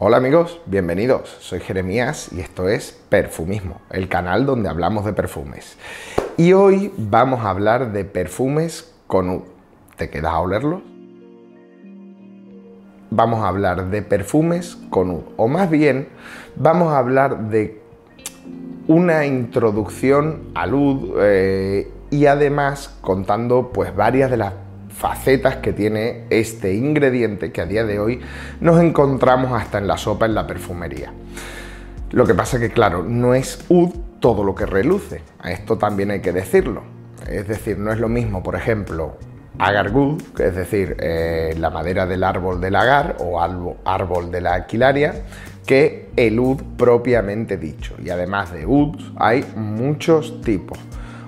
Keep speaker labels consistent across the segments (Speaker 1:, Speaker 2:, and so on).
Speaker 1: Hola amigos, bienvenidos. Soy Jeremías y esto es Perfumismo, el canal donde hablamos de perfumes. Y hoy vamos a hablar de perfumes con U. ¿Te quedas a olerlos? Vamos a hablar de perfumes con U. O más bien, vamos a hablar de una introducción al UD eh, y además contando pues varias de las facetas que tiene este ingrediente que a día de hoy nos encontramos hasta en la sopa en la perfumería. Lo que pasa que, claro, no es UD todo lo que reluce. A esto también hay que decirlo. Es decir, no es lo mismo, por ejemplo, agar wood, es decir, eh, la madera del árbol del agar o árbol de la aquilaria, que el ud propiamente dicho. Y además de ud hay muchos tipos.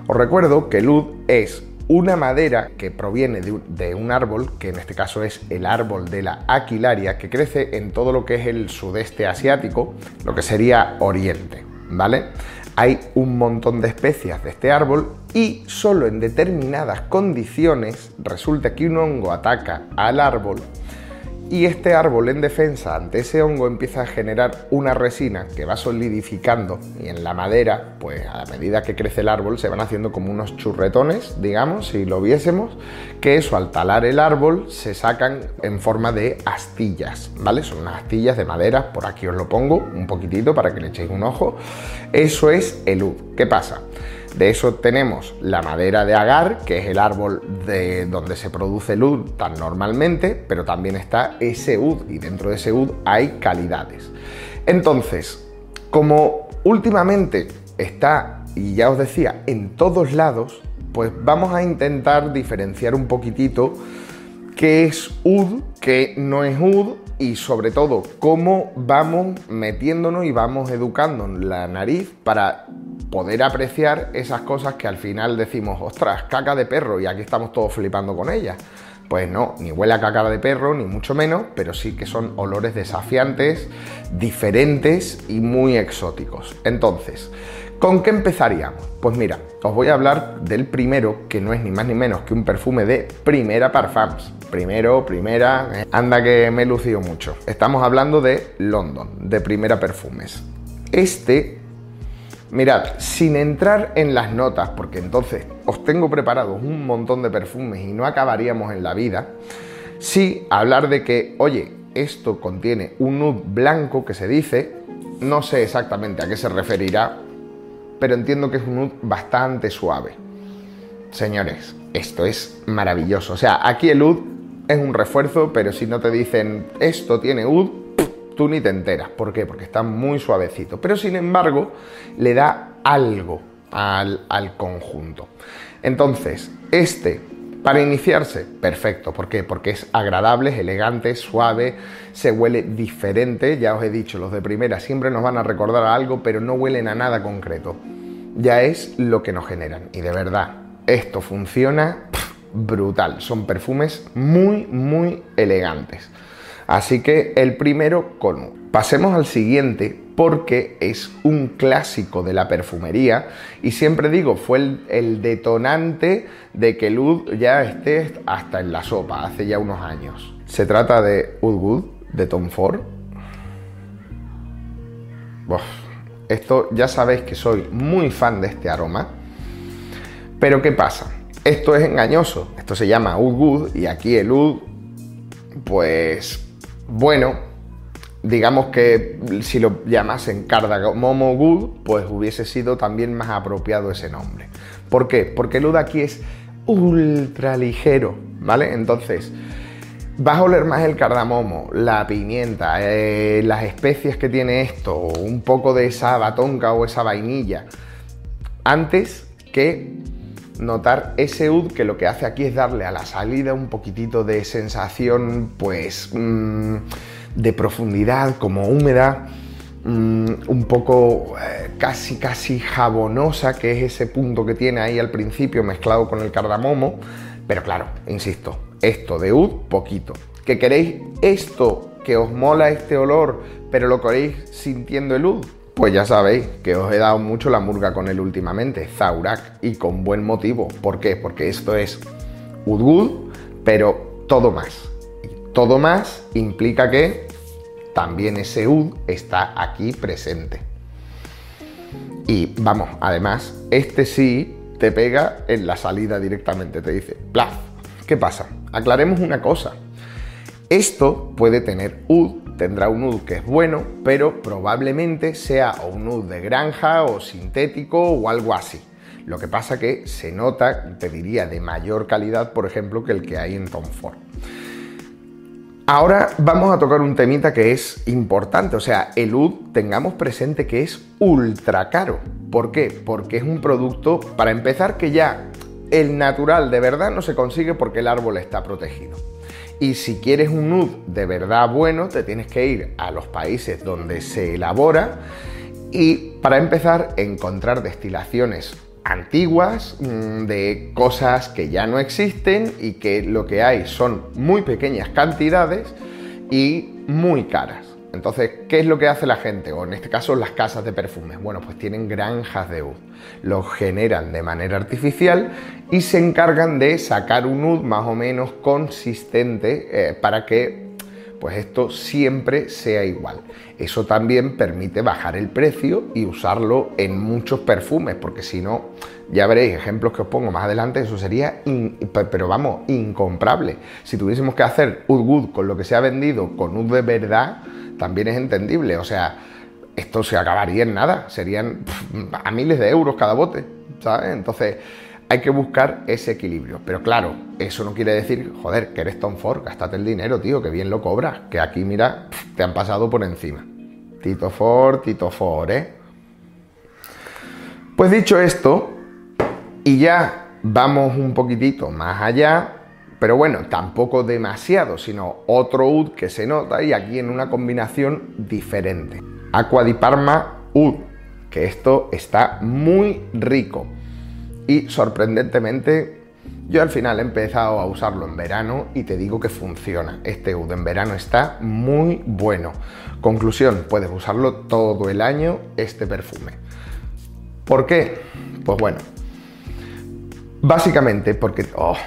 Speaker 1: Os recuerdo que el ud es una madera que proviene de un, árbol, que en este caso es el árbol de la aquilaria, que crece en todo lo que es el sudeste asiático, lo que sería Oriente, ¿vale? Hay un montón de especias de este árbol y solo en determinadas condiciones resulta que un hongo ataca al árbol y este árbol en defensa ante ese hongo empieza a generar una resina que va solidificando y en la madera, pues a medida que crece el árbol se van haciendo como unos churretones, digamos, si lo viésemos, que eso al talar el árbol se sacan en forma de astillas, ¿vale? Son unas astillas de madera, por aquí os lo pongo un poquitito para que le echéis un ojo. Eso es el ud. ¿Qué pasa? De eso tenemos la madera de agar, que es el árbol de donde se produce el ud tan normalmente, pero también está ese ud y dentro de ese ud hay calidades. Entonces, como últimamente está, y ya os decía, en todos lados, pues vamos a intentar diferenciar un poquitito qué es ud, qué no es ud y sobre todo cómo vamos metiéndonos y vamos educando la nariz para poder apreciar esas cosas que al final decimos, ostras, caca de perro y aquí estamos todos flipando con ella. Pues no, ni huele a caca de perro, ni mucho menos, pero sí que son olores desafiantes, diferentes y muy exóticos. Entonces, ¿con qué empezaríamos? Pues mira, os voy a hablar del primero, que no es ni más ni menos que un perfume de Primera Parfums. Primero, primera, eh, anda que me he lucido mucho. Estamos hablando de London, de Primera Perfumes. Este Mirad, sin entrar en las notas, porque entonces os tengo preparados un montón de perfumes y no acabaríamos en la vida, sí hablar de que, oye, esto contiene un nude blanco que se dice, no sé exactamente a qué se referirá, pero entiendo que es un nude bastante suave. Señores, esto es maravilloso. O sea, aquí el oud es un refuerzo, pero si no te dicen esto tiene oud, tú ni te enteras. ¿Por qué? Porque está muy suavecito. Pero sin embargo, le da algo al, al conjunto. Entonces, este, para iniciarse, perfecto. ¿Por qué? Porque es agradable, es elegante, suave, se huele diferente. Ya os he dicho, los de primera siempre nos van a recordar a algo, pero no huelen a nada concreto. Ya es lo que nos generan. Y de verdad, esto funciona brutal. Son perfumes muy, muy elegantes. Así que el primero con. Pasemos al siguiente porque es un clásico de la perfumería y siempre digo, fue el, detonante de que el Ud ya esté hasta en la sopa hace ya unos años. Se trata de Ud Good de Tom Ford. esto ya sabéis que soy muy fan de este aroma. Pero ¿qué pasa? Esto es engañoso. Esto se llama Ud Good y aquí el Ud, pues bueno, digamos que si lo llamasen Cardamomo Good, pues hubiese sido también más apropiado ese nombre. ¿Por qué? Porque el aquí es ultra ligero, ¿vale? Entonces, vas a oler más el cardamomo, la pimienta, eh, las especias que tiene esto, un poco de esa batonca o esa vainilla, antes que notar ese ud que lo que hace aquí es darle a la salida un poquitito de sensación, pues, mm, de profundidad, como húmeda, mm, un poco eh, casi, casi jabonosa, que es ese punto que tiene ahí al principio mezclado con el cardamomo. Pero claro, insisto, esto de ud, poquito. ¿Que queréis esto que os mola este olor, pero lo queréis sintiendo el ud? Pues ya sabéis que os he dado mucho la murga con él últimamente, Zaurak, y con buen motivo. ¿Por qué? Porque esto es Udgud, pero todo más. Todo más implica que también ese UD está aquí presente. Y vamos, además, este sí te pega en la salida directamente, te dice, plaf. ¿Qué pasa? Aclaremos una cosa. Esto puede tener UD, tendrá un UD que es bueno, pero probablemente sea un UD de granja o sintético o algo así. Lo que pasa que se nota, te diría, de mayor calidad, por ejemplo, que el que hay en Tom Ford. Ahora vamos a tocar un temita que es importante, o sea, el UD tengamos presente que es ultra caro. ¿Por qué? Porque es un producto, para empezar, que ya el natural de verdad no se consigue porque el árbol está protegido. Y si quieres un UD de verdad bueno, te tienes que ir a los países donde se elabora y para empezar encontrar destilaciones antiguas, mm, de cosas que ya no existen y que lo que hay son muy pequeñas cantidades y muy caras. Entonces, ¿qué es lo que hace la gente? O en este caso las casas de perfumes. Bueno, pues tienen granjas de oud. Los generan de manera artificial y se encargan de sacar un oud más o menos consistente eh, para que pues esto siempre sea igual. Eso también permite bajar el precio y usarlo en muchos perfumes, porque si no, ya veréis ejemplos que os pongo más adelante, eso sería, pero vamos, incomprable. Si tuviésemos que hacer Ud Good con lo que se ha vendido con Ud de verdad, también es entendible. O sea, esto se acabaría en nada, serían a miles de euros cada bote, ¿sabes? Entonces hay que buscar ese equilibrio. Pero claro, eso no quiere decir, joder, que eres Tom Ford, gastate el dinero, tío, que bien lo cobras, que aquí, mira, te han pasado por encima. Tito Ford, Tito Ford, ¿eh? Pues dicho esto, y ya vamos un poquitito más allá, pero bueno, tampoco demasiado, sino otro UD que se nota y aquí en una combinación diferente. Aqua di Parma UD, que esto está muy rico y sorprendentemente yo al final he empezado a usarlo en verano y te digo que funciona. Este UD en verano está muy bueno. Conclusión, puedes usarlo todo el año este perfume. ¿Por qué? Pues bueno, básicamente porque oh,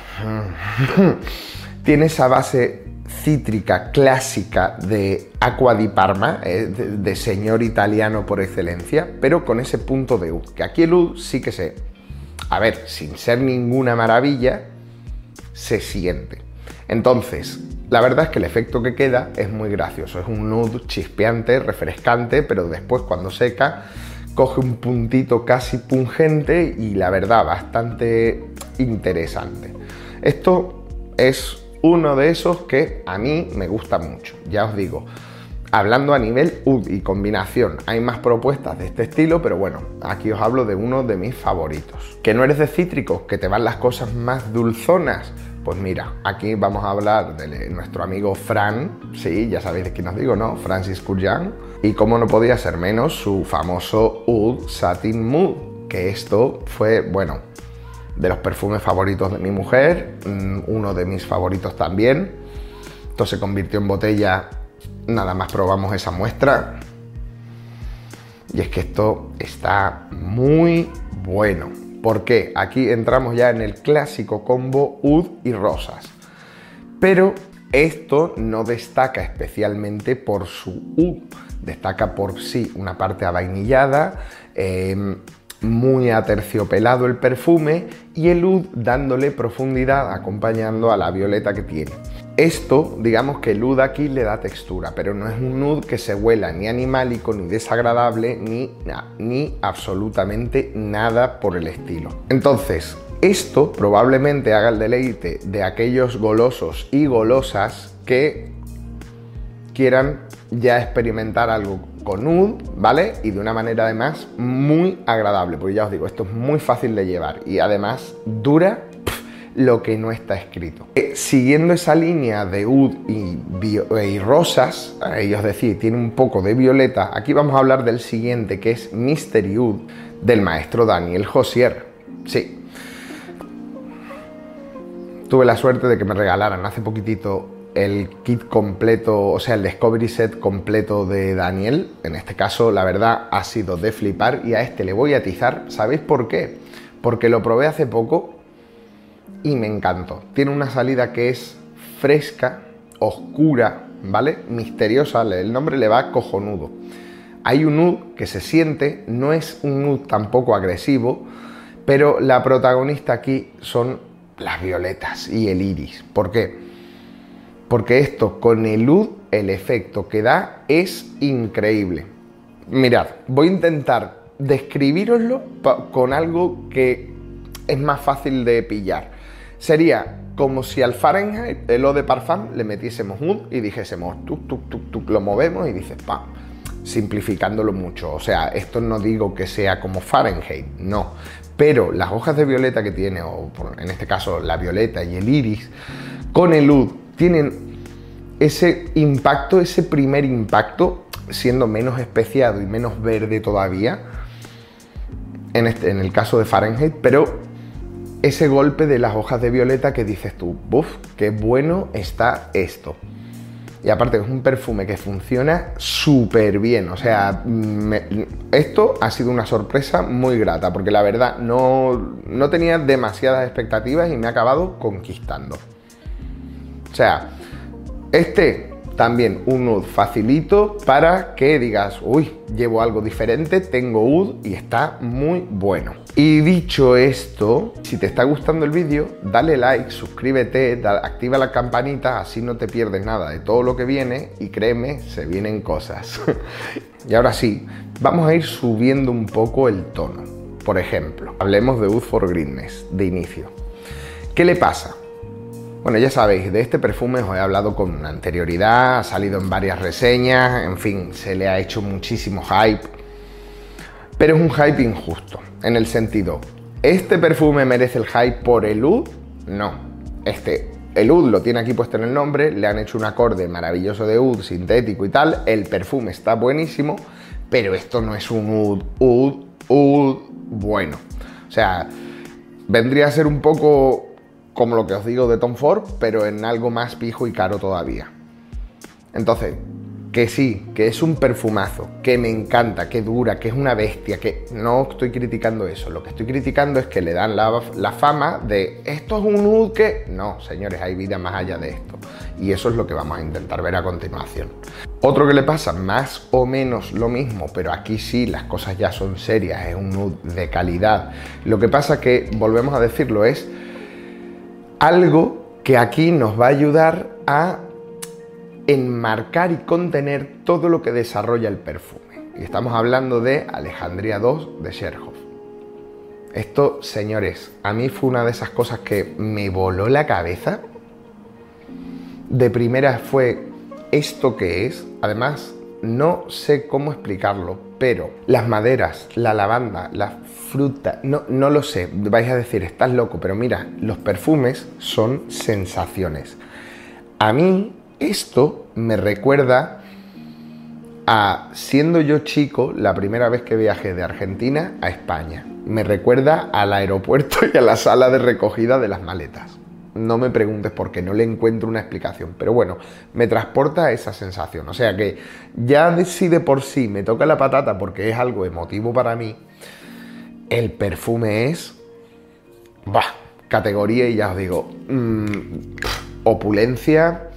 Speaker 1: tiene esa base cítrica clásica de Aqua di Parma, eh, de, señor italiano por excelencia, pero con ese punto de UD, que aquí el UD sí que se a ver, sin ser ninguna maravilla, se siente. Entonces, la verdad es que el efecto que queda es muy gracioso. Es un nude chispeante, refrescante, pero después cuando seca coge un puntito casi pungente y la verdad bastante interesante. Esto es uno de esos que a mí me gusta mucho. Ya os digo, Hablando a nivel UD y combinación, hay más propuestas de este estilo, pero bueno, aquí os hablo de uno de mis favoritos. ¿Que no eres de cítricos? ¿Que te van las cosas más dulzonas? Pues mira, aquí vamos a hablar de nuestro amigo Fran, sí, ya sabéis de quién os digo, ¿no? Francis Kurjan. Y como no podía ser menos, su famoso Oud Satin Mood, que esto fue, bueno, de los perfumes favoritos de mi mujer, mm, uno de mis favoritos también. Esto se convirtió en botella Nada más probamos esa muestra. Y es que esto está muy bueno. porque Aquí entramos ya en el clásico combo UD y rosas. Pero esto no destaca especialmente por su UD. Destaca por sí una parte avainillada, eh, muy aterciopelado el perfume y el UD dándole profundidad acompañando a la violeta que tiene. Esto, digamos que el UD aquí le da textura, pero no es un UD que se huela ni animálico, ni desagradable, ni, ni absolutamente nada por el estilo. Entonces, esto probablemente haga el deleite de aquellos golosos y golosas que quieran ya experimentar algo con UD, ¿vale? Y de una manera además muy agradable, porque ya os digo, esto es muy fácil de llevar y además dura lo que no está escrito. Eh, siguiendo esa línea de UD y, rosas, ellos decir, tiene un poco de violeta, aquí vamos a hablar del siguiente, que es Mystery UD, del maestro Daniel Josier. Sí. Tuve la suerte de que me regalaran hace poquitito el kit completo, o sea, el Discovery Set completo de Daniel. En este caso, la verdad, ha sido de flipar y a este le voy a atizar. ¿Sabéis por qué? Porque lo probé hace poco y me encantó. Tiene una salida que es fresca, oscura, ¿vale? Misteriosa, el nombre le va cojonudo. Hay un oud que se siente, no es un oud tampoco agresivo, pero la protagonista aquí son las violetas y el iris. ¿Por qué? Porque esto con el oud, el efecto que da es increíble. Mirad, voy a intentar describiroslo con algo que es más fácil de pillar. Sería como si al Fahrenheit, el O de Parfum, le metiésemos un y dijésemos, tuk, tuk, tuk, tuk, lo movemos y dices, pam, simplificándolo mucho. O sea, esto no digo que sea como Fahrenheit, no. Pero las hojas de violeta que tiene, o en este caso la violeta y el iris, con el UD, tienen ese impacto, ese primer impacto, siendo menos especiado y menos verde todavía, en, este, en el caso de Fahrenheit, pero ese golpe de las hojas de violeta que dices tú, ¡buf! ¡Qué bueno está esto! Y aparte es un perfume que funciona súper bien. O sea, esto ha sido una sorpresa muy grata, porque la verdad no, no tenía demasiadas expectativas y me ha acabado conquistando. O sea, este también un UD facilito para que digas, uy, llevo algo diferente, tengo UD y está muy bueno. Y dicho esto, si te está gustando el vídeo, dale like, suscríbete, activa la campanita, así no te pierdes nada de todo lo que viene y créeme, se vienen cosas. y ahora sí, vamos a ir subiendo un poco el tono. Por ejemplo, hablemos de UD for Greenness, de inicio. ¿Qué le pasa? Bueno, ya sabéis, de este perfume os he hablado con anterioridad, ha salido en varias reseñas, en fin, se le ha hecho muchísimo hype, pero es un hype injusto, en el sentido, ¿este perfume merece el hype por el UD? No, este, el UD lo tiene aquí puesto en el nombre, le han hecho un acorde maravilloso de UD, sintético y tal, el perfume está buenísimo, pero esto no es un UD, UD, UD bueno. O sea, vendría a ser un poco como lo que os digo de Tom Ford, pero en algo más pijo y caro todavía. Entonces, que sí, que es un perfumazo, que me encanta, que dura, que es una bestia, que no estoy criticando eso. Lo que estoy criticando es que le dan la, fama de esto es un nude que. No, señores, hay vida más allá de esto. Y eso es lo que vamos a intentar ver a continuación. Otro que le pasa más o menos lo mismo, pero aquí sí las cosas ya son serias, es un nude de calidad. Lo que pasa que, volvemos a decirlo, es algo que aquí nos va a ayudar a enmarcar y contener todo lo que desarrolla el perfume. Y estamos hablando de Alejandría II de Cherhoff. Esto, señores, a mí fue una de esas cosas que me voló la cabeza. De primera fue esto que es. Además, no sé cómo explicarlo, pero las maderas, la lavanda, la fruta, no, no lo sé, vais a decir, estás loco, pero mira, los perfumes son sensaciones. A mí esto me recuerda a, siendo yo chico, la primera vez que viajé de Argentina a España. Me recuerda al aeropuerto y a la sala de recogida de las maletas. No me preguntes por qué, no le encuentro una explicación. Pero bueno, me transporta esa sensación. O sea que ya si de por sí me toca la patata porque es algo emotivo para mí, el perfume es... Bah, categoría y ya os digo, mm, opulencia,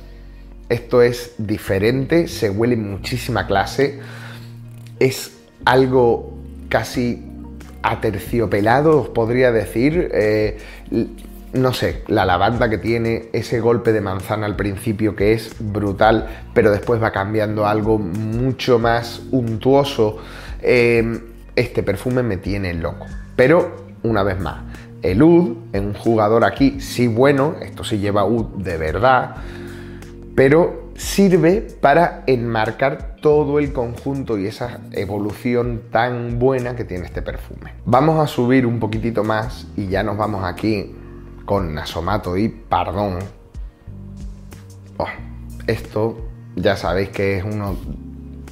Speaker 1: esto es diferente, se huele muchísima clase, es algo casi aterciopelado, os podría decir. Eh, no sé, la lavanda que tiene, ese golpe de manzana al principio que es brutal, pero después va cambiando algo mucho más untuoso. Eh, este perfume me tiene loco. Pero, una vez más, el UD en un jugador aquí sí bueno, esto sí lleva UD de verdad, pero sirve para enmarcar todo el conjunto y esa evolución tan buena que tiene este perfume. Vamos a subir un poquitito más y ya nos vamos aquí con Nasomato y Pardón. Oh, esto ya sabéis que es uno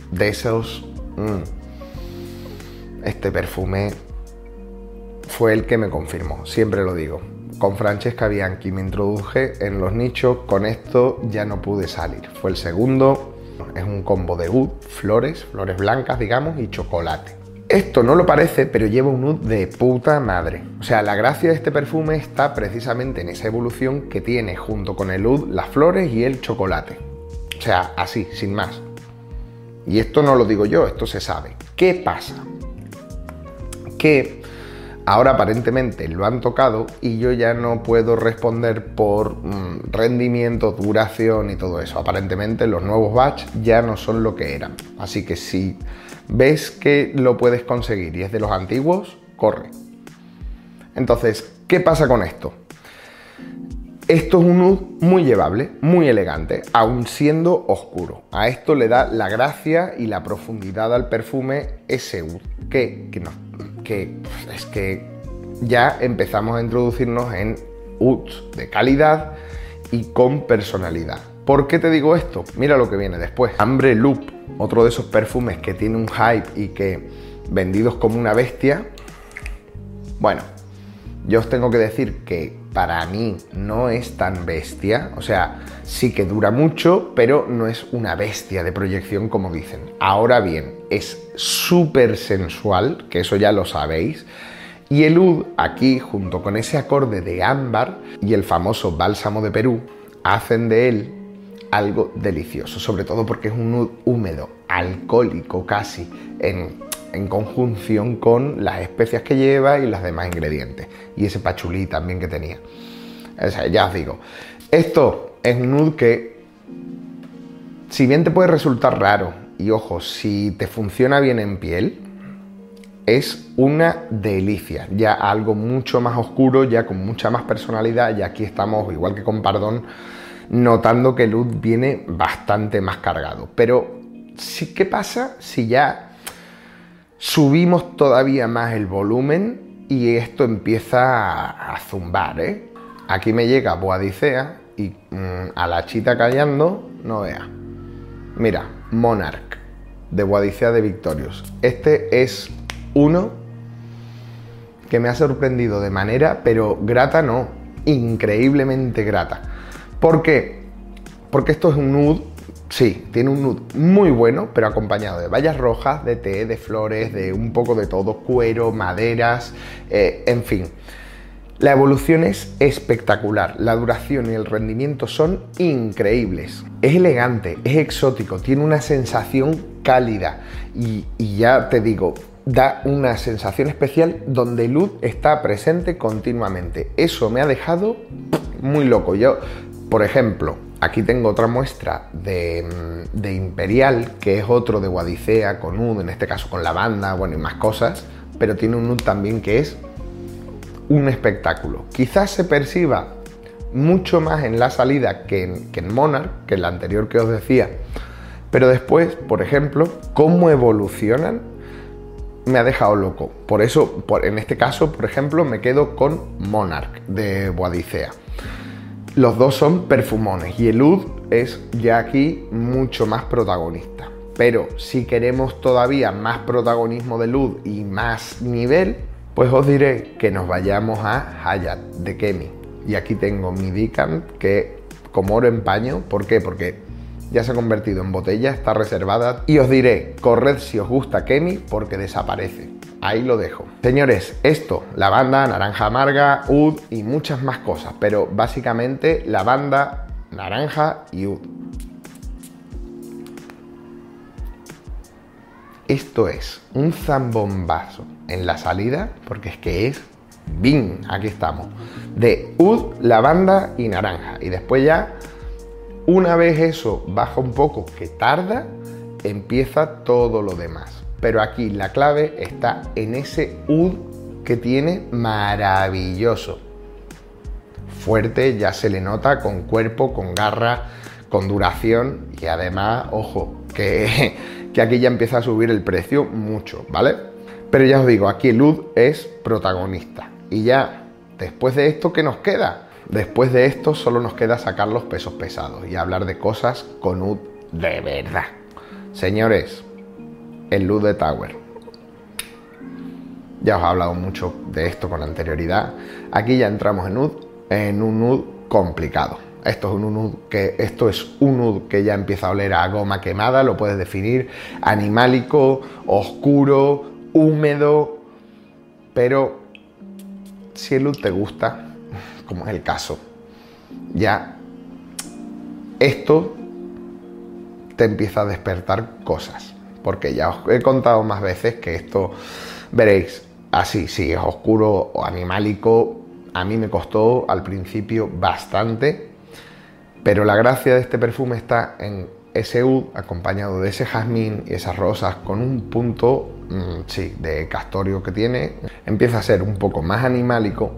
Speaker 1: de esos... Mm, este perfume fue el que me confirmó, siempre lo digo. Con Francesca Bianchi me introduje en los nichos, con esto ya no pude salir. Fue el segundo, es un combo de oud, flores, flores blancas digamos, y chocolate. Esto no lo parece, pero lleva un oud de puta madre. O sea, la gracia de este perfume está precisamente en esa evolución que tiene junto con el oud las flores y el chocolate. O sea, así, sin más. Y esto no lo digo yo, esto se sabe. ¿Qué pasa? Que ahora aparentemente lo han tocado y yo ya no puedo responder por mm, rendimiento, duración y todo eso. Aparentemente los nuevos batch ya no son lo que eran. Así que si ves que lo puedes conseguir y es de los antiguos, corre. Entonces, ¿qué pasa con esto? Esto es un nude muy llevable, muy elegante, aun siendo oscuro. A esto le da la gracia y la profundidad al perfume ese que, que, no, que es que ya empezamos a introducirnos en ouds de calidad y con personalidad. ¿Por qué te digo esto? Mira lo que viene después. Ambre Loop, otro de esos perfumes que tiene un hype y que vendidos como una bestia. Bueno, yo os tengo que decir que para mí no es tan bestia, o sea, sí que dura mucho, pero no es una bestia de proyección como dicen. Ahora bien, es súper sensual, que eso ya lo sabéis, y el UD aquí, junto con ese acorde de ámbar y el famoso bálsamo de Perú, hacen de él algo delicioso, sobre todo porque es un UD húmedo, alcohólico casi, en en conjunción con las especias que lleva y los demás ingredientes. Y ese pachulí también que tenía. O ya os digo, esto es un nude que, si bien te puede resultar raro, y ojo, si te funciona bien en piel, es una delicia. Ya algo mucho más oscuro, ya con mucha más personalidad, y aquí estamos, igual que con Pardón, notando que el nude viene bastante más cargado. Pero, ¿qué pasa si ya subimos todavía más el volumen y esto empieza a, zumbar, ¿eh? Aquí me llega Boadicea y mm, a la chita callando, no vea. Mira, Monarch de Boadicea de Victorious. Este es uno que me ha sorprendido de manera, pero grata no, increíblemente grata. ¿Por qué? Porque esto es un nude Sí, tiene un nude muy bueno, pero acompañado de bayas rojas, de té, de flores, de un poco de todo, cuero, maderas, eh, en fin. La evolución es espectacular, la duración y el rendimiento son increíbles. Es elegante, es exótico, tiene una sensación cálida y, y ya te digo, da una sensación especial donde luz está presente continuamente. Eso me ha dejado muy loco. Yo, por ejemplo, Aquí tengo otra muestra de, Imperial, que es otro de Guadicea con Ud, en este caso con lavanda, bueno, y más cosas, pero tiene un Ud también que es un espectáculo. Quizás se perciba mucho más en la salida que en, que en Monarch, que en la anterior que os decía, pero después, por ejemplo, cómo evolucionan me ha dejado loco. Por eso, en este caso, por ejemplo, me quedo con Monarch de Boadicea. Los dos son perfumones y el Ud es ya aquí mucho más protagonista. Pero si queremos todavía más protagonismo de Ud y más nivel, pues os diré que nos vayamos a Hayat de Kemi. Y aquí tengo mi Dicant que como oro en paño. ¿Por qué? Porque ya se ha convertido en botella, está reservada. Y os diré, corred si os gusta Kemi porque desaparece. Ahí lo dejo. Señores, esto, lavanda, naranja amarga, ud y muchas más cosas, pero básicamente lavanda, naranja y ud. Esto es un zambombazo en la salida, porque es que es ¡Bing! Aquí estamos. De ud, lavanda y naranja. Y después ya, una vez eso baja un poco, que tarda, empieza todo lo demás. Pero aquí la clave está en ese UD que tiene maravilloso. Fuerte, ya se le nota, con cuerpo, con garra, con duración y además, ojo, que, que aquí ya empieza a subir el precio mucho, ¿vale? Pero ya os digo, aquí el UD es protagonista. Y ya, después de esto, ¿qué nos queda? Después de esto solo nos queda sacar los pesos pesados y hablar de cosas con UD de verdad. Señores, el Luz de Tower. Ya os he hablado mucho de esto con anterioridad. Aquí ya entramos en, en un nud complicado. Esto es un nud que esto es un nud que ya empieza a oler a goma quemada, lo puedes definir animálico, oscuro, húmedo, pero si el nud te gusta, como es el caso, ya esto te empieza a despertar cosas. Porque ya os he contado más veces que esto, veréis, así, sí, es oscuro o animálico. A mí me costó al principio bastante, pero la gracia de este perfume está en ese oud acompañado de ese jazmín y esas rosas con un punto, mm, sí, de castorio que tiene. Empieza a ser un poco más animálico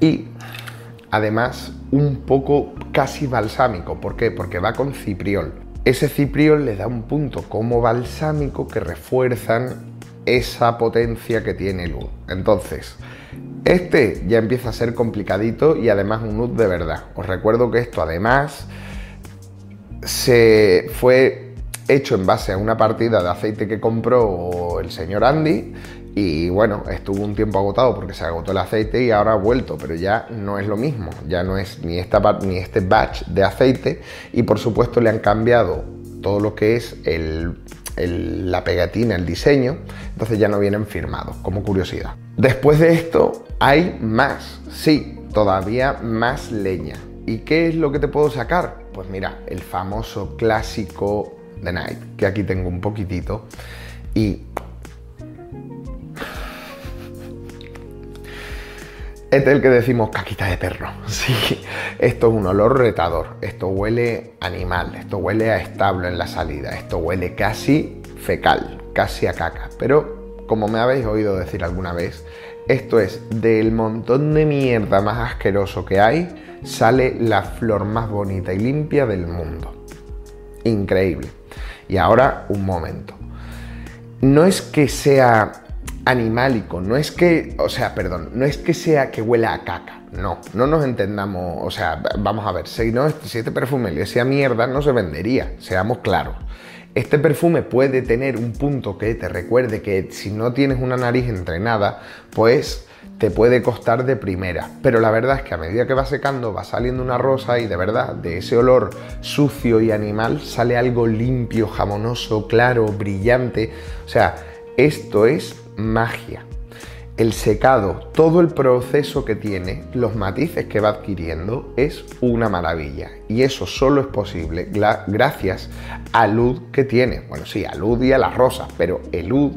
Speaker 1: y además un poco casi balsámico. ¿Por qué? Porque va con cipriol. Ese cipriol le da un punto como balsámico que refuerzan esa potencia que tiene el oud. Entonces, este ya empieza a ser complicadito y además un oud de verdad. Os recuerdo que esto además se fue hecho en base a una partida de aceite que compró el señor Andy y bueno, estuvo un tiempo agotado porque se agotó el aceite y ahora ha vuelto, pero ya no es lo mismo, ya no es ni, esta, ni este batch de aceite y por supuesto le han cambiado todo lo que es la pegatina, el diseño, entonces ya no vienen firmados, como curiosidad. Después de esto hay más, sí, todavía más leña. ¿Y qué es lo que te puedo sacar? Pues mira, el famoso clásico The Night, que aquí tengo un poquitito, y es el que decimos caquita de perro. Sí, esto es un olor retador. Esto huele animal. Esto huele a establo en la salida. Esto huele casi fecal, casi a caca. Pero, como me habéis oído decir alguna vez, esto es del montón de mierda más asqueroso que hay, sale la flor más bonita y limpia del mundo. Increíble. Y ahora, un momento. No es que sea animálico, no es que, o sea, perdón, no es que sea que huela a caca, no, no nos entendamos, o sea, vamos a ver, si, no, si este perfume le sea mierda, no se vendería, seamos claros. Este perfume puede tener un punto que te recuerde que si no tienes una nariz entrenada, pues te puede costar de primera. Pero la verdad es que a medida que va secando va saliendo una rosa y de verdad de ese olor sucio y animal sale algo limpio, jamonoso, claro, brillante. O sea, esto es magia. El secado, todo el proceso que tiene, los matices que va adquiriendo, es una maravilla. Y eso solo es posible gracias al luz que tiene. Bueno, sí, al luz y a las rosas, pero el luz,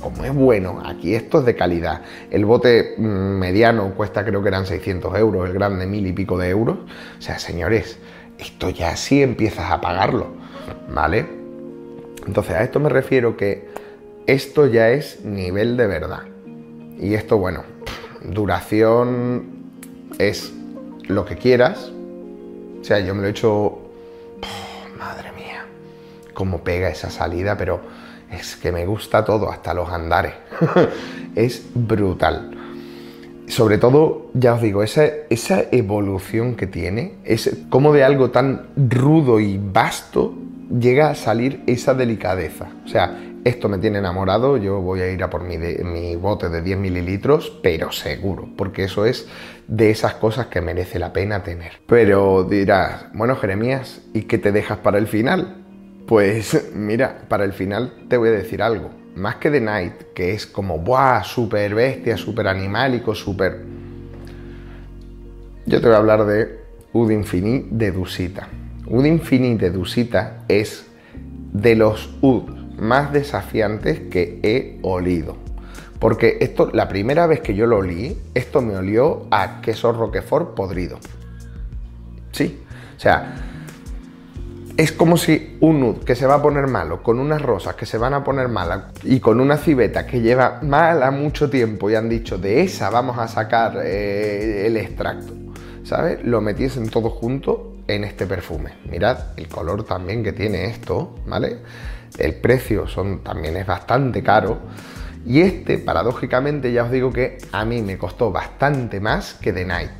Speaker 1: como es bueno, aquí esto es de calidad. El bote mm, mediano cuesta creo que eran 600 euros, el grande mil y pico de euros. O sea, señores, esto ya sí empiezas a pagarlo, ¿vale? Entonces a esto me refiero que esto ya es nivel de verdad. Y esto, bueno, duración es lo que quieras. O sea, yo me lo he hecho... Madre mía, cómo pega esa salida, pero es que me gusta todo, hasta los andares. es brutal. Sobre todo, ya os digo, esa, esa evolución que tiene, es como de algo tan rudo y vasto llega a salir esa delicadeza. O sea, esto me tiene enamorado, yo voy a ir a por mi, bote de 10 mililitros, pero seguro, porque eso es de esas cosas que merece la pena tener. Pero dirás, bueno Jeremías, ¿y qué te dejas para el final? Pues mira, para el final te voy a decir algo. Más que The Night, que es como, ¡buah! Súper bestia, súper animálico, súper... Yo te voy a hablar de Ud Infini de Dusita. Ud Infini de Dusita es de los Ud más desafiantes que he olido. Porque esto, la primera vez que yo lo olí, esto me olió a queso roquefort podrido. Sí, o sea, es como si un nud que se va a poner malo, con unas rosas que se van a poner malas y con una civeta que lleva mala mucho tiempo y han dicho de esa vamos a sacar eh, el extracto, ¿sabes? Lo metiesen todo junto en este perfume. Mirad el color también que tiene esto, ¿vale? El precio también es bastante caro. Y este, paradójicamente, ya os digo que a mí me costó bastante más que The Night.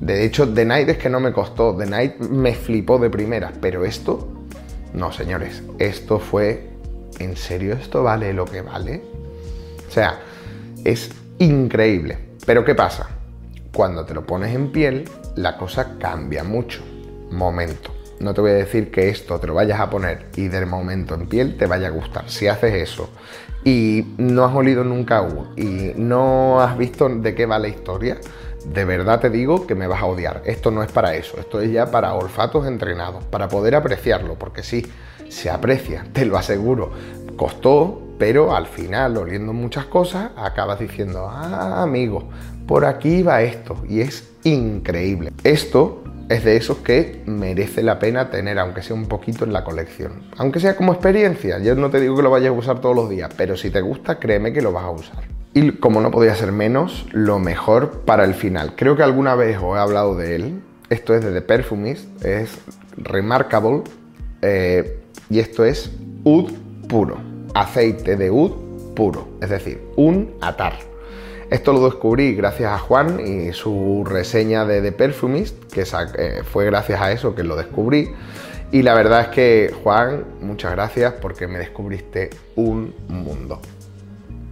Speaker 1: De hecho, The Night es que no me costó, The Night me flipó de primera, pero esto, no señores, esto fue, ¿en serio esto vale lo que vale? O sea, es increíble. Pero ¿qué pasa? Cuando te lo pones en piel, la cosa cambia mucho. Momento. No te voy a decir que esto te lo vayas a poner y del momento en piel te vaya a gustar. Si haces eso y no has olido nunca aún y no has visto de qué va la historia, de verdad te digo que me vas a odiar. Esto no es para eso, esto es ya para olfatos entrenados, para poder apreciarlo, porque sí, se aprecia, te lo aseguro. Costó, pero al final, oliendo muchas cosas, acabas diciendo, ah, amigo, por aquí va esto, y es increíble. Esto es de esos que merece la pena tener, aunque sea un poquito en la colección. Aunque sea como experiencia, yo no te digo que lo vayas a usar todos los días, pero si te gusta, créeme que lo vas a usar. Y como no podía ser menos, lo mejor para el final. Creo que alguna vez os he hablado de él. Esto es de The Perfumist, es Remarkable eh, y esto es oud puro, aceite de oud puro, es decir, un atar. Esto lo descubrí gracias a Juan y su reseña de The Perfumist, que eh, fue gracias a eso que lo descubrí. Y la verdad es que, Juan, muchas gracias porque me descubriste un mundo.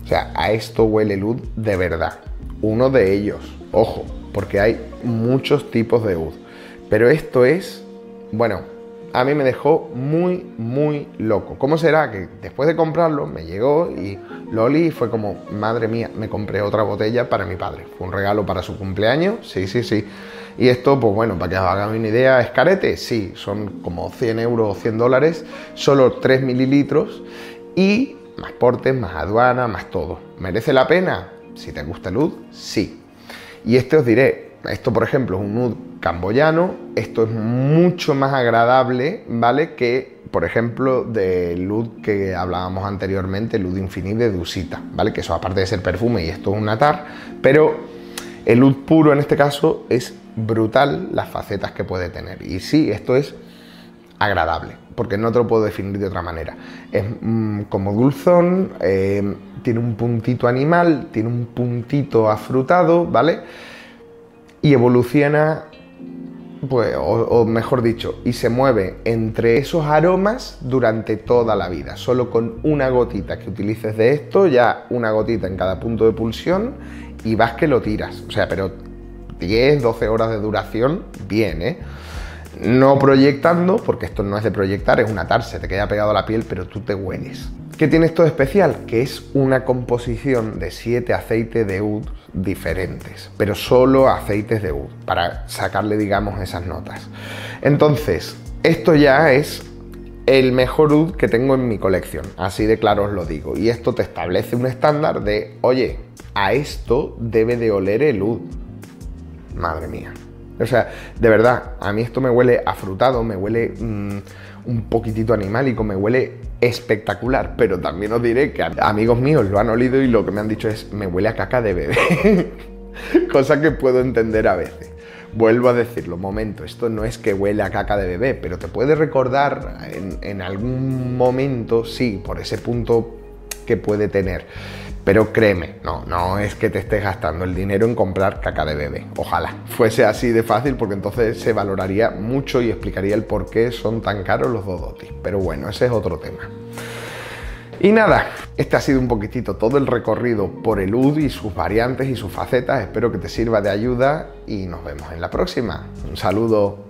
Speaker 1: O sea, a esto huele luz de verdad. Uno de ellos, ojo, porque hay muchos tipos de oud. Pero esto es, bueno, a mí me dejó muy, muy loco. ¿Cómo será que después de comprarlo me llegó y lo olí y fue como, madre mía, me compré otra botella para mi padre? Fue un regalo para su cumpleaños, sí, sí, sí. Y esto, pues bueno, para que os hagan una idea, ¿es carete? Sí, son como 100 euros o 100 dólares, solo 3 mililitros y más portes, más aduana, más todo. ¿Merece la pena? Si te gusta el luz, sí. Y este os diré, esto por ejemplo es un nude camboyano, esto es mucho más agradable, ¿vale? Que por ejemplo del lud que hablábamos anteriormente, el lud infinito de Dusita, ¿vale? Que eso aparte de ser perfume y esto es un atar, pero el lud puro en este caso es brutal las facetas que puede tener. Y sí, esto es agradable, porque no te lo puedo definir de otra manera. Es mm, como dulzón, eh, tiene un puntito animal, tiene un puntito afrutado, ¿vale? Y evoluciona, pues, o, mejor dicho, y se mueve entre esos aromas durante toda la vida. Solo con una gotita que utilices de esto, ya una gotita en cada punto de pulsión y vas que lo tiras. O sea, pero 10, 12 horas de duración, bien, ¿eh? No proyectando, porque esto no es de proyectar, es un atar, se te queda pegado a la piel, pero tú te hueles. ¿Qué tiene esto de especial? Que es una composición de 7 aceites de oud diferentes, pero solo aceites de oud, para sacarle, digamos, esas notas. Entonces, esto ya es el mejor oud que tengo en mi colección, así de claro os lo digo. Y esto te establece un estándar de, oye, a esto debe de oler el oud. Madre mía. O sea, de verdad, a mí esto me huele afrutado, me huele mm, un poquitito animálico, me huele espectacular, pero también os diré que amigos míos lo han olido y lo que me han dicho es, me huele a caca de bebé. Cosa que puedo entender a veces. Vuelvo a decirlo, momento, esto no es que huele a caca de bebé, pero te puede recordar en, en algún momento, sí, por ese punto que puede tener. Pero créeme, no, no es que te estés gastando el dinero en comprar caca de bebé. Ojalá fuese así de fácil porque entonces se valoraría mucho y explicaría el por qué son tan caros los Dodotis. Pero bueno, ese es otro tema. Y nada, este ha sido un poquitito todo el recorrido por el UD y sus variantes y sus facetas. Espero que te sirva de ayuda y nos vemos en la próxima. Un saludo.